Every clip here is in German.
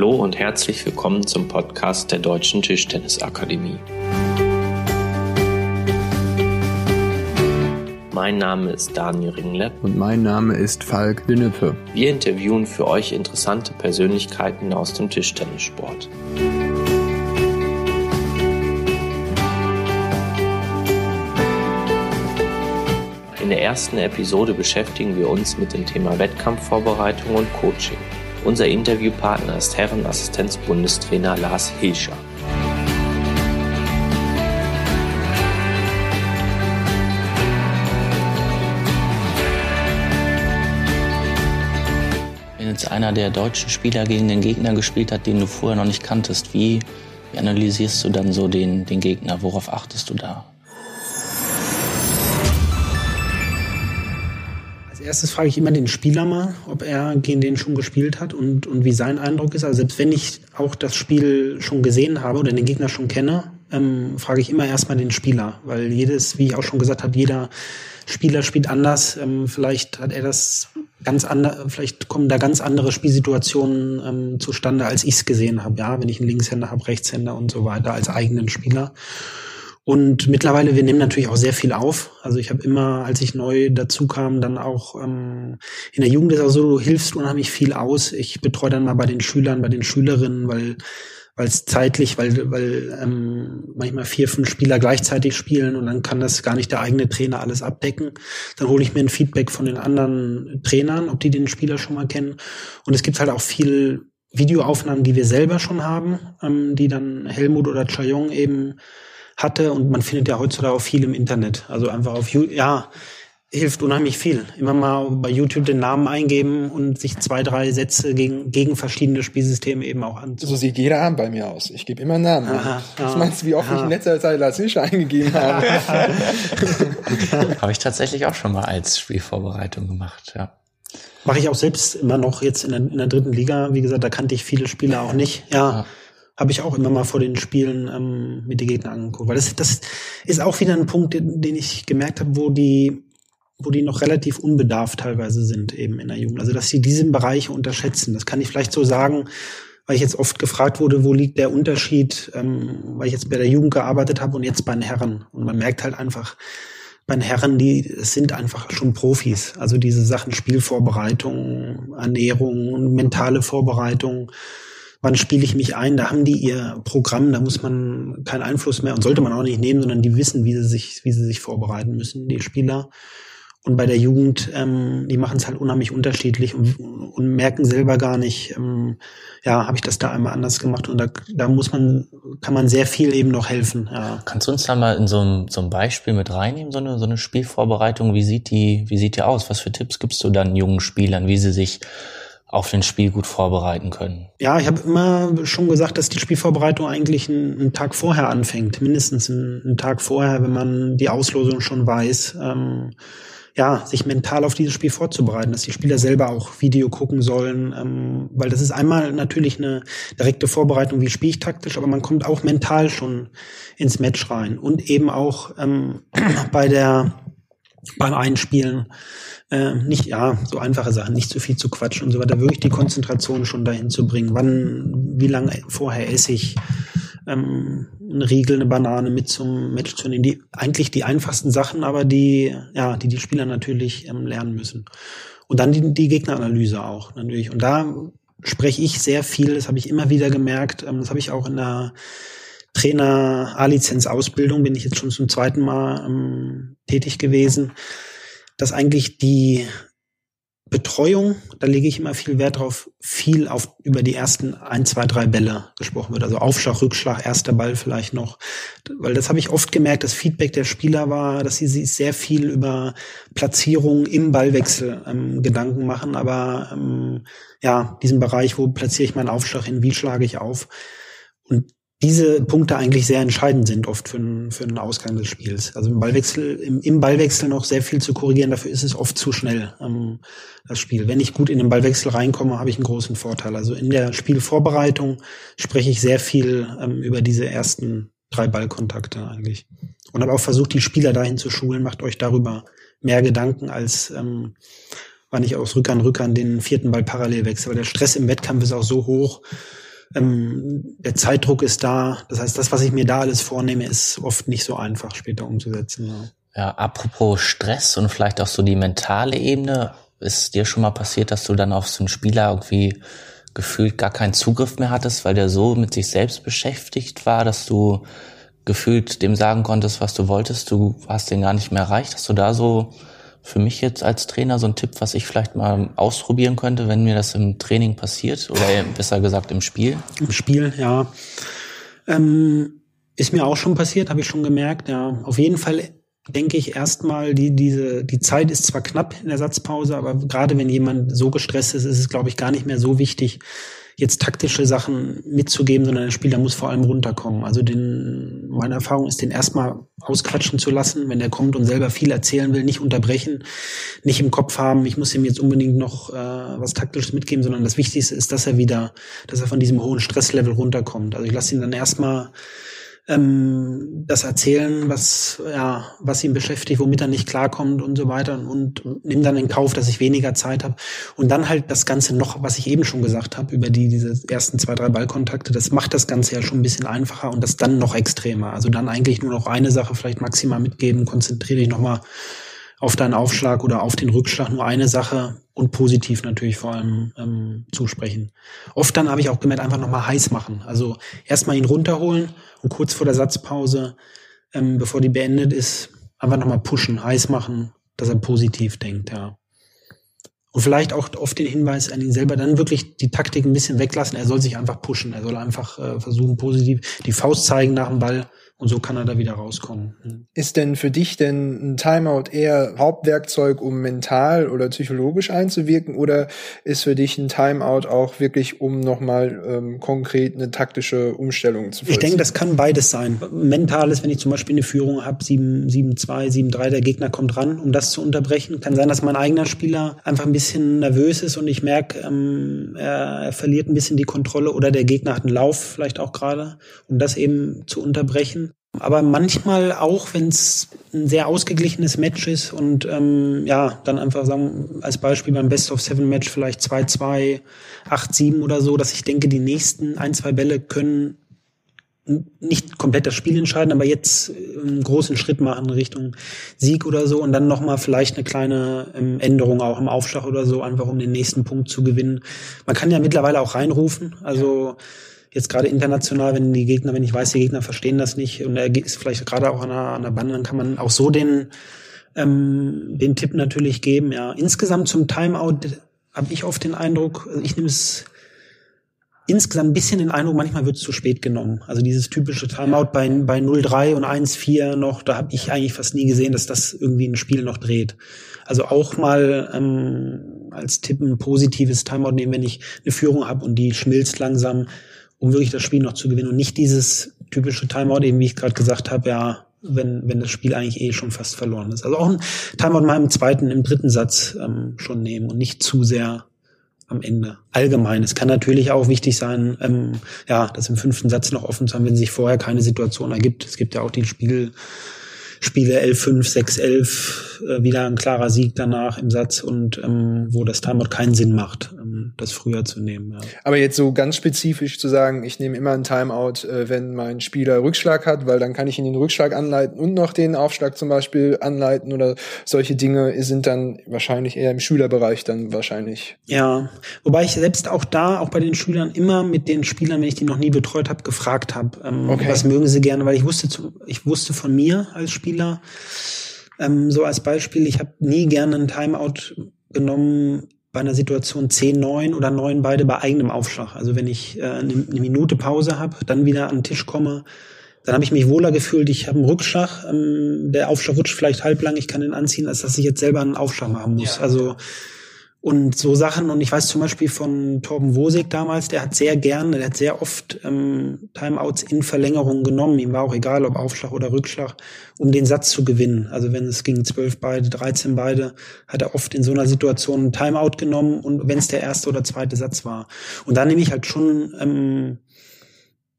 Hallo und herzlich willkommen zum Podcast der Deutschen Tischtennisakademie. Mein Name ist Daniel Ringlepp. Und mein Name ist Falk Lünnepe. Wir interviewen für euch interessante Persönlichkeiten aus dem Tischtennissport. In der ersten Episode beschäftigen wir uns mit dem Thema Wettkampfvorbereitung und Coaching. Unser Interviewpartner ist Herrenassistenzbundestrainer Lars Hilscher. Wenn jetzt einer der deutschen Spieler gegen den Gegner gespielt hat, den du vorher noch nicht kanntest, wie, wie analysierst du dann so den, den Gegner? Worauf achtest du da? Als erstes frage ich immer den Spieler mal, ob er gegen den schon gespielt hat und, und wie sein Eindruck ist. Also selbst wenn ich auch das Spiel schon gesehen habe oder den Gegner schon kenne, ähm, frage ich immer erstmal den Spieler, weil jedes, wie ich auch schon gesagt habe, jeder Spieler spielt anders. Ähm, vielleicht hat er das ganz andere, vielleicht kommen da ganz andere Spielsituationen ähm, zustande, als ich es gesehen habe. Ja, wenn ich einen Linkshänder habe, Rechtshänder und so weiter als eigenen Spieler. Und mittlerweile, wir nehmen natürlich auch sehr viel auf. Also ich habe immer, als ich neu dazu kam, dann auch ähm, in der Jugend ist auch so, du hilfst unheimlich viel aus. Ich betreue dann mal bei den Schülern, bei den Schülerinnen, weil weil es zeitlich, weil, weil ähm, manchmal vier, fünf Spieler gleichzeitig spielen und dann kann das gar nicht der eigene Trainer alles abdecken. Dann hole ich mir ein Feedback von den anderen Trainern, ob die den Spieler schon mal kennen. Und es gibt halt auch viel Videoaufnahmen, die wir selber schon haben, ähm, die dann Helmut oder Chayong eben hatte und man findet ja heutzutage auch viel im Internet. Also einfach auf YouTube, ja, hilft unheimlich viel. Immer mal bei YouTube den Namen eingeben und sich zwei, drei Sätze gegen, gegen verschiedene Spielsysteme eben auch an. So sieht jeder Abend bei mir aus. Ich gebe immer einen Namen. Aha, Was meinst du, wie oft aha. ich in letzter Zeit Lars Hilscher eingegeben habe? habe ich tatsächlich auch schon mal als Spielvorbereitung gemacht, ja. Mache ich auch selbst immer noch jetzt in der, in der dritten Liga. Wie gesagt, da kannte ich viele Spieler auch nicht. Ja. ja habe ich auch immer mal vor den Spielen ähm, mit den Gegnern angeguckt. Weil das, das ist auch wieder ein Punkt, den, den ich gemerkt habe, wo die, wo die noch relativ unbedarft teilweise sind eben in der Jugend. Also dass sie diesen Bereich unterschätzen. Das kann ich vielleicht so sagen, weil ich jetzt oft gefragt wurde, wo liegt der Unterschied, ähm, weil ich jetzt bei der Jugend gearbeitet habe und jetzt bei den Herren. Und man merkt halt einfach, bei den Herren, die sind einfach schon Profis. Also diese Sachen Spielvorbereitung, Ernährung und mentale Vorbereitung wann spiele ich mich ein, da haben die ihr Programm, da muss man keinen Einfluss mehr und sollte man auch nicht nehmen, sondern die wissen, wie sie sich, wie sie sich vorbereiten müssen, die Spieler. Und bei der Jugend, ähm, die machen es halt unheimlich unterschiedlich und, und merken selber gar nicht, ähm, ja, habe ich das da einmal anders gemacht und da, da muss man, kann man sehr viel eben noch helfen. Ja. Kannst du uns da mal in so ein, so ein Beispiel mit reinnehmen, so eine, so eine Spielvorbereitung? Wie sieht die, wie sieht die aus? Was für Tipps gibst du dann jungen Spielern, wie sie sich auf den Spiel gut vorbereiten können? Ja, ich habe immer schon gesagt, dass die Spielvorbereitung eigentlich einen, einen Tag vorher anfängt, mindestens einen, einen, Tag vorher, wenn man die Auslosung schon weiß. Ähm, ja, sich mental auf dieses Spiel vorzubereiten, dass die Spieler selber auch Video gucken sollen, ähm, weil das ist einmal natürlich eine direkte Vorbereitung, wie spiele ich taktisch, aber man kommt auch mental schon ins Match rein und eben auch ähm, bei der beim Einspielen äh, nicht, ja, so einfache Sachen, nicht zu viel zu quatschen und so weiter, wirklich die Konzentration schon dahin zu bringen. Wann, wie lange vorher esse ich, ähm, eine Riegel, eine Banane mit zum Match zu nehmen. Die, eigentlich die einfachsten Sachen, aber die, ja, die die Spieler natürlich ähm, lernen müssen. Und dann die, die Gegneranalyse auch, natürlich. Und da spreche ich sehr viel, das habe ich immer wieder gemerkt, ähm, das habe ich auch in der Trainer A-Lizenz-Ausbildung, bin ich jetzt schon zum zweiten Mal ähm, tätig gewesen dass eigentlich die Betreuung, da lege ich immer viel Wert drauf, viel auf über die ersten ein, zwei, drei Bälle gesprochen wird. Also Aufschlag, Rückschlag, erster Ball vielleicht noch. Weil das habe ich oft gemerkt, das Feedback der Spieler war, dass sie sich sehr viel über Platzierung im Ballwechsel ähm, Gedanken machen. Aber ähm, ja, diesen Bereich, wo platziere ich meinen Aufschlag hin, wie schlage ich auf? Und diese Punkte eigentlich sehr entscheidend sind oft für, einen, für einen Ausgang des Spiels. Also im Ballwechsel, im, im Ballwechsel noch sehr viel zu korrigieren, dafür ist es oft zu schnell, ähm, das Spiel. Wenn ich gut in den Ballwechsel reinkomme, habe ich einen großen Vorteil. Also in der Spielvorbereitung spreche ich sehr viel ähm, über diese ersten drei Ballkontakte eigentlich. Und habe auch versucht, die Spieler dahin zu schulen, macht euch darüber mehr Gedanken als ähm, wann ich aus Rückern Rückern den vierten Ball parallel wechsle. Weil der Stress im Wettkampf ist auch so hoch, ähm, der Zeitdruck ist da. Das heißt, das, was ich mir da alles vornehme, ist oft nicht so einfach später umzusetzen. Ja. Ja, apropos Stress und vielleicht auch so die mentale Ebene, ist dir schon mal passiert, dass du dann auf so einen Spieler irgendwie gefühlt gar keinen Zugriff mehr hattest, weil der so mit sich selbst beschäftigt war, dass du gefühlt dem sagen konntest, was du wolltest, du hast den gar nicht mehr erreicht. Hast du da so für mich jetzt als Trainer so ein Tipp, was ich vielleicht mal ausprobieren könnte, wenn mir das im Training passiert oder besser gesagt im Spiel? Im Spiel, ja. Ähm, ist mir auch schon passiert, habe ich schon gemerkt, ja. Auf jeden Fall denke ich erstmal, die, diese, die Zeit ist zwar knapp in der Satzpause, aber gerade wenn jemand so gestresst ist, ist es, glaube ich, gar nicht mehr so wichtig, jetzt taktische Sachen mitzugeben, sondern der Spieler muss vor allem runterkommen. Also den, meine Erfahrung ist, den erstmal ausquatschen zu lassen, wenn er kommt und selber viel erzählen will, nicht unterbrechen, nicht im Kopf haben, ich muss ihm jetzt unbedingt noch äh, was Taktisches mitgeben, sondern das Wichtigste ist, dass er wieder, dass er von diesem hohen Stresslevel runterkommt. Also ich lasse ihn dann erstmal ähm, das erzählen, was, ja, was ihn beschäftigt, womit er nicht klarkommt und so weiter und, und nimm dann in Kauf, dass ich weniger Zeit habe. Und dann halt das Ganze noch, was ich eben schon gesagt habe, über die diese ersten zwei, drei Ballkontakte, das macht das Ganze ja schon ein bisschen einfacher und das dann noch extremer. Also dann eigentlich nur noch eine Sache vielleicht maximal mitgeben, konzentriere dich nochmal auf deinen Aufschlag oder auf den Rückschlag nur eine Sache und positiv natürlich vor allem ähm, zusprechen. Oft dann habe ich auch gemerkt, einfach nochmal heiß machen. Also erstmal ihn runterholen und kurz vor der Satzpause, ähm, bevor die beendet ist, einfach nochmal pushen, heiß machen, dass er positiv denkt, ja. Und vielleicht auch oft den Hinweis an ihn selber, dann wirklich die Taktik ein bisschen weglassen. Er soll sich einfach pushen. Er soll einfach äh, versuchen, positiv die Faust zeigen nach dem Ball und so kann er da wieder rauskommen. Hm. Ist denn für dich denn ein Timeout eher Hauptwerkzeug, um mental oder psychologisch einzuwirken, oder ist für dich ein Timeout auch wirklich, um nochmal ähm, konkret eine taktische Umstellung zu vollziehen? Ich denke, das kann beides sein. Mental ist, wenn ich zum Beispiel eine Führung habe, 7-2, 7-3, der Gegner kommt ran, um das zu unterbrechen. Kann sein, dass mein eigener Spieler einfach ein bisschen nervös ist und ich merke, ähm, er, er verliert ein bisschen die Kontrolle oder der Gegner hat einen Lauf vielleicht auch gerade, um das eben zu unterbrechen. Aber manchmal auch, wenn es ein sehr ausgeglichenes Match ist und ähm, ja, dann einfach sagen, als Beispiel beim Best of Seven Match vielleicht 2-2, 8-7 oder so, dass ich denke, die nächsten ein, zwei Bälle können nicht komplett das Spiel entscheiden, aber jetzt einen großen Schritt machen Richtung Sieg oder so und dann nochmal vielleicht eine kleine ähm, Änderung auch im Aufschlag oder so, einfach um den nächsten Punkt zu gewinnen. Man kann ja mittlerweile auch reinrufen, also jetzt gerade international, wenn die Gegner, wenn ich weiß, die Gegner verstehen das nicht und er ist vielleicht gerade auch an der, an der Bande, dann kann man auch so den, ähm, den Tipp natürlich geben. Ja, insgesamt zum Timeout habe ich oft den Eindruck, also ich nehme es insgesamt ein bisschen den Eindruck, manchmal wird es zu spät genommen. Also dieses typische Timeout bei, bei 0-3 und 1-4 noch, da habe ich eigentlich fast nie gesehen, dass das irgendwie ein Spiel noch dreht. Also auch mal ähm, als Tipp ein positives Timeout nehmen, wenn ich eine Führung habe und die schmilzt langsam, um wirklich das Spiel noch zu gewinnen und nicht dieses typische Timeout, eben wie ich gerade gesagt habe, ja, wenn, wenn das Spiel eigentlich eh schon fast verloren ist. Also auch ein Timeout mal im zweiten, im dritten Satz ähm, schon nehmen und nicht zu sehr am Ende. Allgemein. Es kann natürlich auch wichtig sein, ähm, ja, das im fünften Satz noch offen zu haben, wenn sich vorher keine Situation ergibt. Es gibt ja auch die Spiel, Spiele 11-5, 6-11, äh, wieder ein klarer Sieg danach im Satz und ähm, wo das Timeout keinen Sinn macht, ähm, das früher zu nehmen. Ja. Aber jetzt so ganz spezifisch zu sagen, ich nehme immer ein Timeout, äh, wenn mein Spieler Rückschlag hat, weil dann kann ich ihn den Rückschlag anleiten und noch den Aufschlag zum Beispiel anleiten oder solche Dinge sind dann wahrscheinlich eher im Schülerbereich dann wahrscheinlich. Ja, wobei ich selbst auch da, auch bei den Schülern immer mit den Spielern, wenn ich die noch nie betreut habe, gefragt habe, ähm, okay. was mögen sie gerne, weil ich wusste, ich wusste von mir als Spieler, Spieler. Ähm, so als Beispiel, ich habe nie gerne einen Timeout genommen bei einer Situation 10-9 oder 9 beide bei eigenem Aufschlag. Also wenn ich äh, eine, eine Minute Pause habe, dann wieder an den Tisch komme, dann habe ich mich wohler gefühlt, ich habe einen Rückschlag, ähm, der Aufschlag rutscht vielleicht halblang, ich kann den anziehen, als dass ich jetzt selber einen Aufschlag machen muss. Ja. Also und so Sachen, und ich weiß zum Beispiel von Torben Wosig damals, der hat sehr gerne, der hat sehr oft ähm, Timeouts in Verlängerung genommen. Ihm war auch egal, ob Aufschlag oder Rückschlag, um den Satz zu gewinnen. Also wenn es ging zwölf beide, 13 beide, hat er oft in so einer Situation ein Timeout genommen und wenn es der erste oder zweite Satz war. Und da nehme ich halt schon ähm,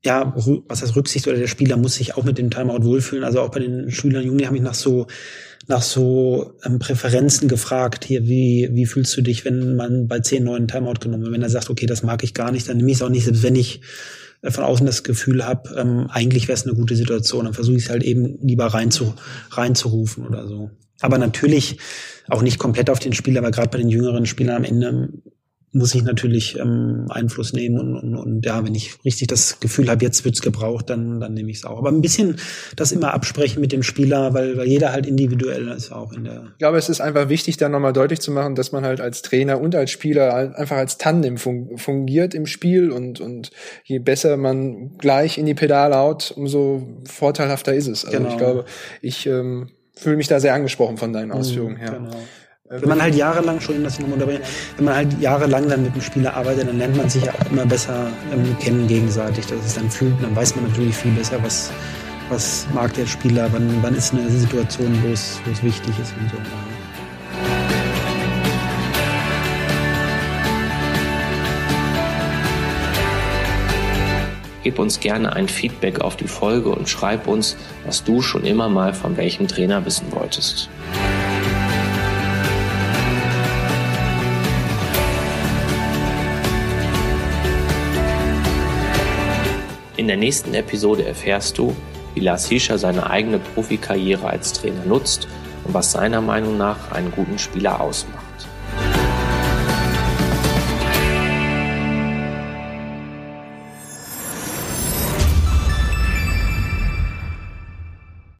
ja, was heißt Rücksicht oder der Spieler muss sich auch mit dem Timeout wohlfühlen. Also auch bei den Schülern Juni habe ich nach so nach so ähm, Präferenzen gefragt. Hier, wie, wie fühlst du dich, wenn man bei zehn neuen Timeout genommen wird? Wenn er sagt, okay, das mag ich gar nicht, dann nehme ich es auch nicht, selbst wenn ich äh, von außen das Gefühl habe, ähm, eigentlich wäre es eine gute Situation, dann versuche ich es halt eben lieber rein zu, reinzurufen oder so. Aber natürlich auch nicht komplett auf den Spieler, aber gerade bei den jüngeren Spielern am Ende muss ich natürlich ähm, Einfluss nehmen und, und, und ja, wenn ich richtig das Gefühl habe, jetzt wird's gebraucht, dann, dann nehme ich es auch. Aber ein bisschen das immer absprechen mit dem Spieler, weil, weil jeder halt individuell ist auch in der. Ich glaube, es ist einfach wichtig, dann nochmal deutlich zu machen, dass man halt als Trainer und als Spieler einfach als Tandem fun fungiert im Spiel und, und je besser man gleich in die Pedale haut, umso vorteilhafter ist es. Also genau. ich glaube, ich ähm, fühle mich da sehr angesprochen von deinen mhm, Ausführungen her. Genau. Wenn man halt jahrelang schon das wenn man halt jahrelang dann mit dem Spieler arbeitet, dann lernt man sich ja auch immer besser ähm, kennen gegenseitig. Das ist dann fühlt, dann weiß man natürlich viel besser, was, was mag der Spieler, wann, wann ist eine Situation, wo es, wo es wichtig ist und so. Gib uns gerne ein Feedback auf die Folge und schreib uns, was du schon immer mal von welchem Trainer wissen wolltest. In der nächsten Episode erfährst du, wie Lars Hischer seine eigene Profikarriere als Trainer nutzt und was seiner Meinung nach einen guten Spieler ausmacht.